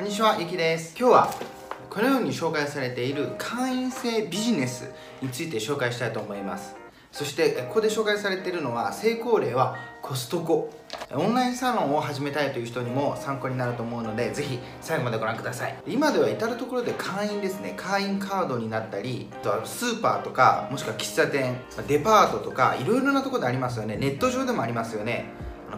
こんにちは、ゆきです。今日はこのように紹介されている会員制ビジネスについて紹介したいと思います。そしてここで紹介されているのは成功例はコストコ。オンラインサロンを始めたいという人にも参考になると思うのでぜひ最後までご覧ください。今では至る所で会員ですね。会員カードになったりあとはスーパーとかもしくは喫茶店デパートとかいろいろなとこでありますよね。ネット上でもありますよね。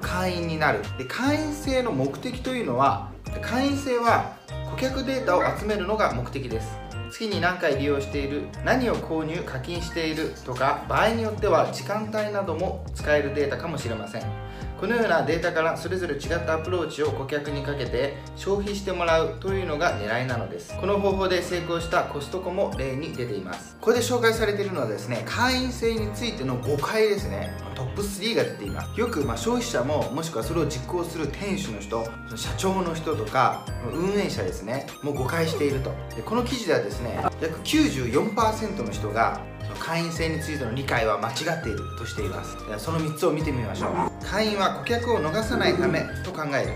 会員になる。で会員制の目的というのは会員制は顧客データを集めるのが目的です。月に何回利用している何を購入課金しているとか場合によっては時間帯なども使えるデータかもしれません。このようなデータからそれぞれ違ったアプローチを顧客にかけて消費してもらうというのが狙いなのです。この方法で成功したコストコも例に出ています。ここで紹介されているのはですね会員制についての誤解ですね。トップ3が出ています。よくま消費者ももしくはそれを実行する店主の人社長の人とか運営者ですねもう誤解していると。でこの記事ではですね約94%の人が会員制についての理解は間違っているとしています。その3つを見てみましょう。会員は顧客を逃さないためと考える。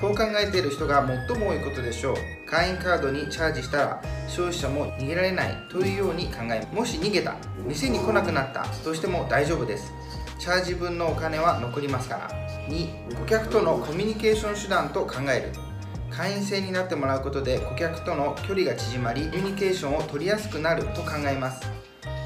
こう考えている人が最も多いことでしょう。会員カードにチャージしたら消費者も逃げられないというように考えもし逃げた店に来なくなったとしても大丈夫です。チャージ分のお金は残りますから。2顧客とのコミュニケーション手段と考える。会員制になってもらうことで顧客との距離が縮まりコミュニケーションを取りやすくなると考えます。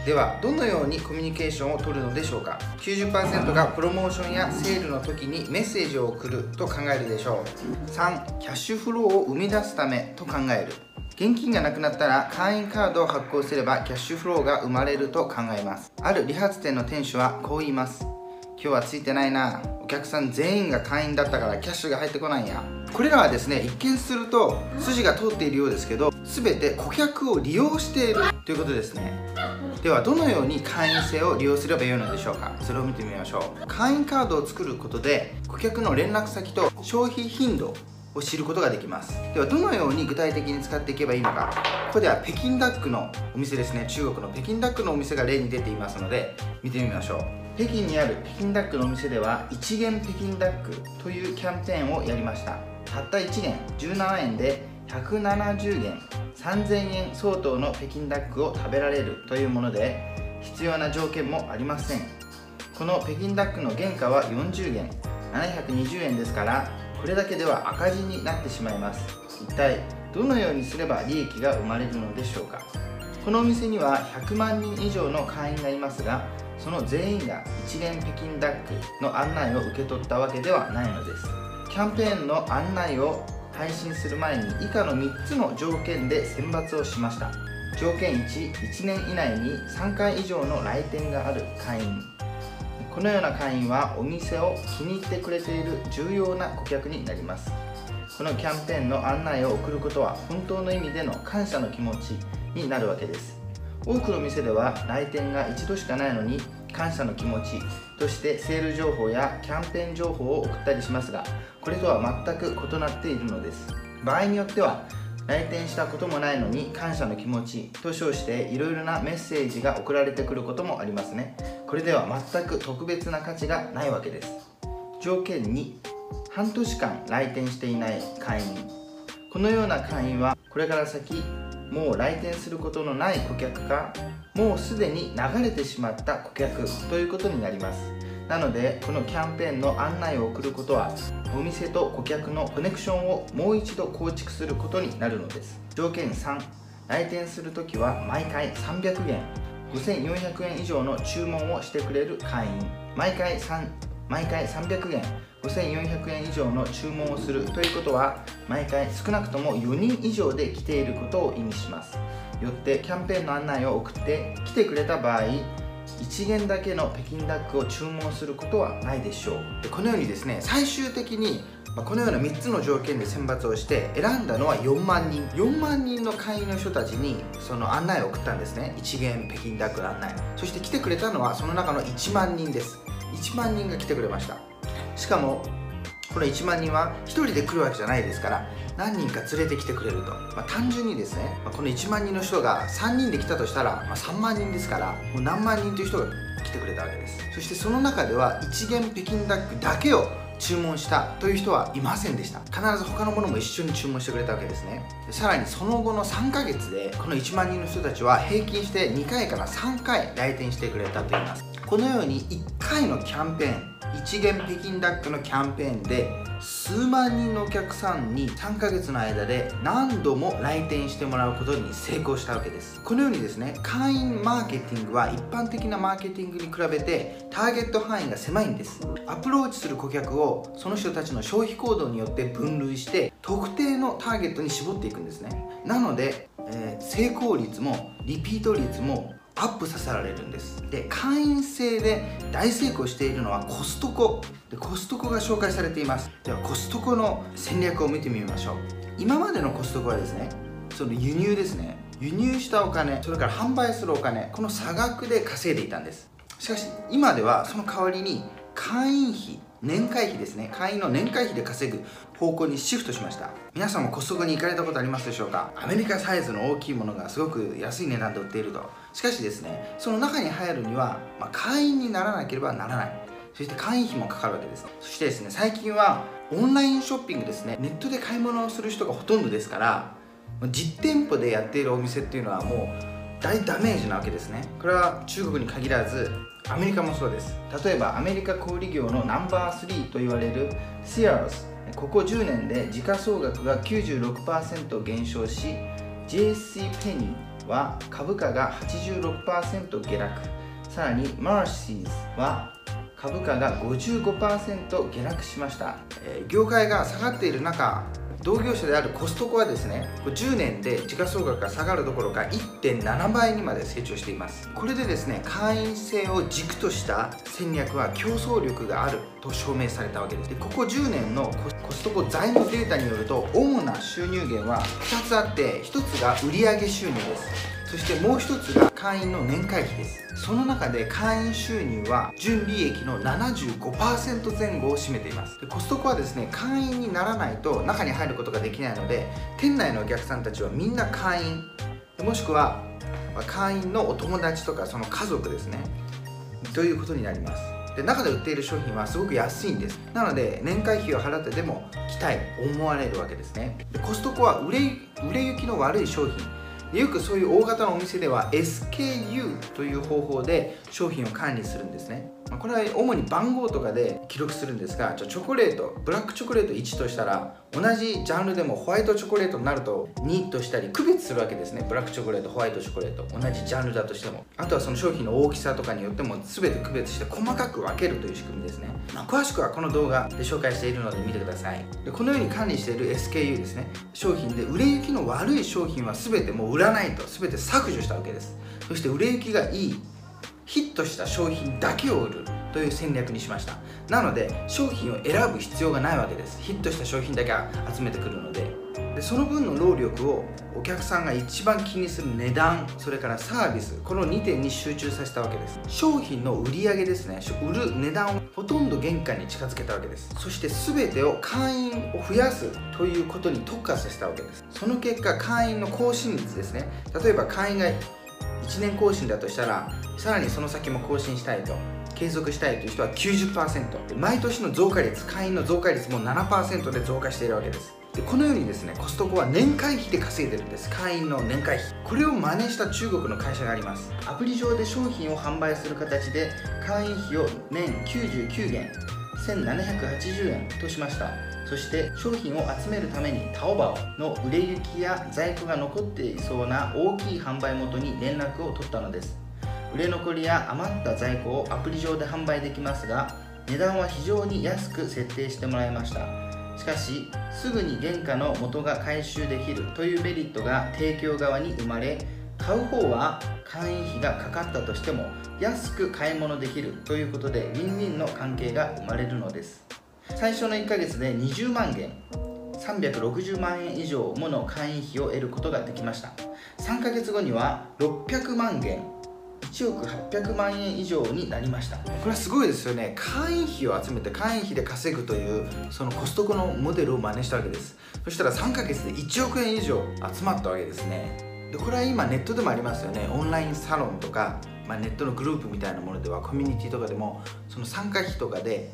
ではどのようにコミュニケーションを取るのでしょうか？90%がプロモーションやセールの時にメッセージを送ると考えるでしょう。3キャッシュフローを生み出すためと考える。現金がなくなったら会員カードを発行すればキャッシュフローが生まれると考えます。ある理髪店の店主はこう言います。今日はついてないな。お客さん全員が会員だったからキャッシュが入ってこないんや。これらはですね一見すると筋が通っているようですけど全て顧客を利用しているということですね。ではどのように会員制を利用すればよいのでしょうか。それを見てみましょう。会員カードを作ることで顧客の連絡先と消費頻度を知ることができます。ではどのように具体的に使っていけばいいのか。ここでは北京ダックのお店ですね。中国の北京ダックのお店が例に出ていますので見てみましょう。北京にある北京ダックのお店では一元北京ダックというキャンペーンをやりました。たった1元17円で170元3000円相当の北京ダックを食べられるというもので必要な条件もありません。この北京ダックの原価は40元720円ですからこれだけでは赤字になってしまいます。一体どのようにすれば利益が生まれるのでしょうか。このお店には100万人以上の会員がいますがその全員が一元北京ダックの案内を受け取ったわけではないのです。キャンペーンの案内を配信する前に以下の3つの条件で選抜をしました。条件11年以内に3回以上の来店がある会員。このような会員はお店を気に入ってくれている重要な顧客になります。このキャンペーンの案内を送ることは本当の意味での感謝の気持ちになるわけです。多くの店では来店が一度しかないのに感謝の気持ちとしてセール情報やキャンペーン情報を送ったりしますがこれとは全く異なっているのです。場合によっては来店したこともないのに感謝の気持ちと称していろいろなメッセージが送られてくることもありますね。これでは全く特別な価値がないわけです。条件2半年間来店していない会員。このような会員はこれから先もう来店することのない顧客かもうすでに流れてしまった顧客ということになります。なのでこのキャンペーンの案内を送ることはお店と顧客のコネクションをもう一度構築することになるのです。条件3来店するときは毎回300元5400円以上の注文をしてくれる会員。毎回3毎回300元5400円以上の注文をするということは毎回少なくとも4人以上で来ていることを意味します。よってキャンペーンの案内を送って来てくれた場合1元だけの北京ダックを注文することはないでしょう。でこのようにですね最終的にこのような3つの条件で選抜をして選んだのは4万人。4万人の会員の人たちにその案内を送ったんですね。1元北京ダックの案内。そして来てくれたのはその中の1万人です。1万人が来てくれました。しかもこの1万人は1人で来るわけじゃないですから何人か連れてきてくれると、まあ、単純にですね、まあ、この1万人の人が3人で来たとしたら、まあ、3万人ですからもう何万人という人が来てくれたわけです。そしてその中では一元北京ダックだけを注文したという人はいませんでした。必ず他のものも一緒に注文してくれたわけですね。でさらにその後の3ヶ月でこの1万人の人たちは平均して2回から3回来店してくれたと言います。このように1回のキャンペーン一元北京ダックのキャンペーンで数万人のお客さんに3ヶ月の間で何度も来店してもらうことに成功したわけです。このようにですね会員マーケティングは一般的なマーケティングに比べてターゲット範囲が狭いんです。アプローチする顧客をその人たちの消費行動によって分類して特定のターゲットに絞っていくんですね。なので、えー、成功率もリピート率もアップさせられるんです。で会員制で大成功しているのはコストコ。でコストコが紹介されています。ではコストコの戦略を見てみましょう。今までのコストコはですねその輸入ですね。輸入したお金それから販売するお金この差額で稼いでいたんです。しかし今ではその代わりに会員費年会費ですね。会員の年会費で稼ぐ方向にシフトしました。皆さんもコストコに行かれたことありますでしょうか？アメリカサイズの大きいものがすごく安い値段で売っていると。しかしですねその中に入るには、まあ、会員にならなければならない。そして会員費もかかるわけです。そしてですね最近はオンラインショッピングですね。ネットで買い物をする人がほとんどですから実店舗でやっているお店っていうのはもう大ダメージなわけですね。これは中国に限らずアメリカもそうです。例えばアメリカ小売業のナンバー3と言われるシアーズここ10年で時価総額が96%減少し JC ペニーは株価が86%下落。さらにマーシーズは株価が55%下落しました、え業界が下がっている中同業者であるコストコはですね10年で時価総額が下がるどころか1.7倍にまで成長しています。これでですね会員制を軸とした戦略は競争力があると証明されたわけです。でここ10年のコストコ財務データによると主な収入源は2つあって1つが売上収入です。そしてもう一つが会員の年会費です。その中で会員収入は純利益の75%前後を占めています。でコストコはですね会員にならないと中に入ることができないので店内のお客さんたちはみんな会員。もしくは会員のお友達とかその家族ですね。ということになります。で中で売っている商品はすごく安いんです。なので年会費を払ってでも来たい思われるわけですね。でコストコは売れ売れ行きの悪い商品。よくそういう大型のお店では SKU という方法で商品を管理するんですね。まこれは主に番号とかで記録するんですがチョコレートブラックチョコレート1としたら同じジャンルでもホワイトチョコレートになると2としたり区別するわけですね。ブラックチョコレートホワイトチョコレート。同じジャンルだとしても。あとはその商品の大きさとかによっても全て区別して細かく分けるという仕組みですね、まあ、詳しくはこの動画で紹介しているので見てください。でこのように管理している SKU ですね。商品で売れ行きの悪い商品は全てもう売らないと。全て削除したわけです。そして売れ行きがいい。ヒットした商品だけを売るという戦略にしました。なので商品を選ぶ必要がないわけです。ヒットした商品だけ集めてくるので。でその分の労力をお客さんが一番気にする値段それからサービスこの2点に集中させたわけです。商品の売り上げですね。売る値段をほとんど原価に近づけたわけです。そして全てを会員を増やすということに特化させたわけです。その結果会員の更新率ですね。例えば会員が1年更新だとしたらさらにその先も更新したいと継続したいという人は90%で毎年の増加率会員の増加率も7%で増加しているわけです。でこのようにですねコストコは年会費で稼いでるんです。会員の年会費。これを真似した中国の会社があります。アプリ上で商品を販売する形で会員費を年99元1780円としました。そして商品を集めるためにタオバオの売れ行きや在庫が残っていそうな大きい販売元に連絡を取ったのです。売れ残りや余った在庫をアプリ上で販売できますが値段は非常に安く設定してもらいました。しかしすぐに原価の元が回収できるというメリットが提供側に生まれ買う方は会員費がかかったとしても安く買い物できるということでウィンウィンの関係が生まれるのです。最初の1ヶ月で20万元360万円以上もの会員費を得ることができました。3ヶ月後には600万元1億800万円以上になりました。これはすごいですよね。会員費を集めて会員費で稼ぐというそのコストコのモデルを真似したわけです。そしたら3ヶ月で1億円以上集まったわけですね。でこれは今ネットでもありますよね。オンラインサロンとか、まあ、ネットのグループみたいなものではコミュニティとかでもその参加費とかで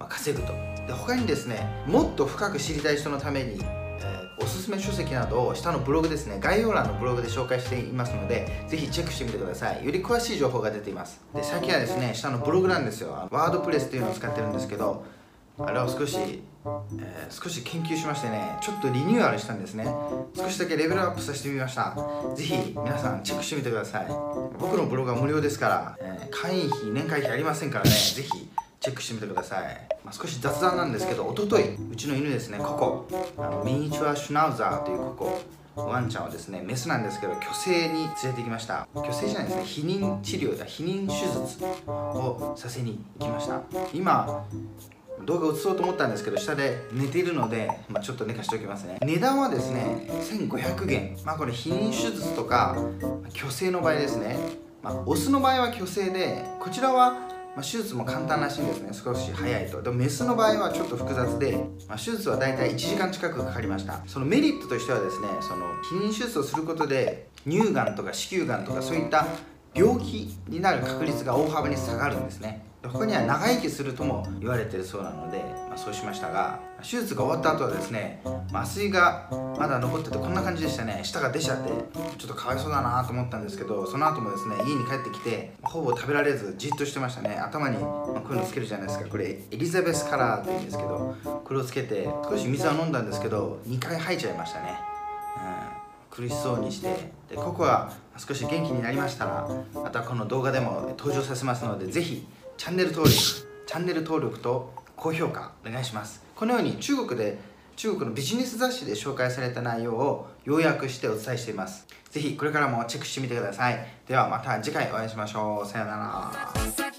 まあ、稼ぐと。で他にですねもっと深く知りたい人のためにえおすすめ書籍などを下のブログですね概要欄のブログで紹介していますのでぜひチェックしてみてください。より詳しい情報が出ています。で最近はですね下のブログなんですよ。ワードプレスっていうのを使ってるんですけどあれを少し、えー、少し研究しましてねちょっとリニューアルしたんですね。少しだけレベルアップさせてみました。ぜひ皆さんチェックしてみてください。僕のブログは無料ですから、えー、会員費年会費ありませんからねぜひチェックしてみてください、まあ、少し雑談なんですけど一昨日うちの犬ですねココ。あのミニチュアシュナウザーというココ。ワンちゃんはですねメスなんですけど虚勢に連れてきました。虚勢じゃないですね避妊治療だ避妊手術をさせに行きました。今動画映そうと思ったんですけど下で寝ているので、まあ、ちょっと寝かしておきますね。値段はですね1500元。まあこれ避妊手術とか虚勢の場合ですね、まあ、オスの場合は虚勢でこちらはまあ、手術も簡単らしいんですね。少し早いと。でもメスの場合はちょっと複雑で、まあ、手術は大体1時間近くかかりました。そのメリットとしてはですねその避妊手術をすることで乳がんとか子宮がんとかそういった病気になる確率が大幅に下がるんですね。他には長生きするとも言われてるそうなので、まあ、そうしましたが手術が終わった後はですね麻酔がまだ残っててこんな感じでしたね。舌が出ちゃってちょっとかわいそうだなと思ったんですけどその後もですね家に帰ってきてほぼ食べられずじっとしてましたね。頭に、まあ、こういうのつけるじゃないですか。これエリザベスカラーって言うんですけどこれをつけて少し水は飲んだんですけど2回吐いちゃいましたね、うん、苦しそうにして。でここは少し元気になりましたらまたこの動画でも登場させますのでぜひチャンネル登録チャンネル登録と高評価お願いします。このように中国で中国のビジネス雑誌で紹介された内容を要約してお伝えしています。是非これからもチェックしてみてください。ではまた次回お会いしましょう。さようなら。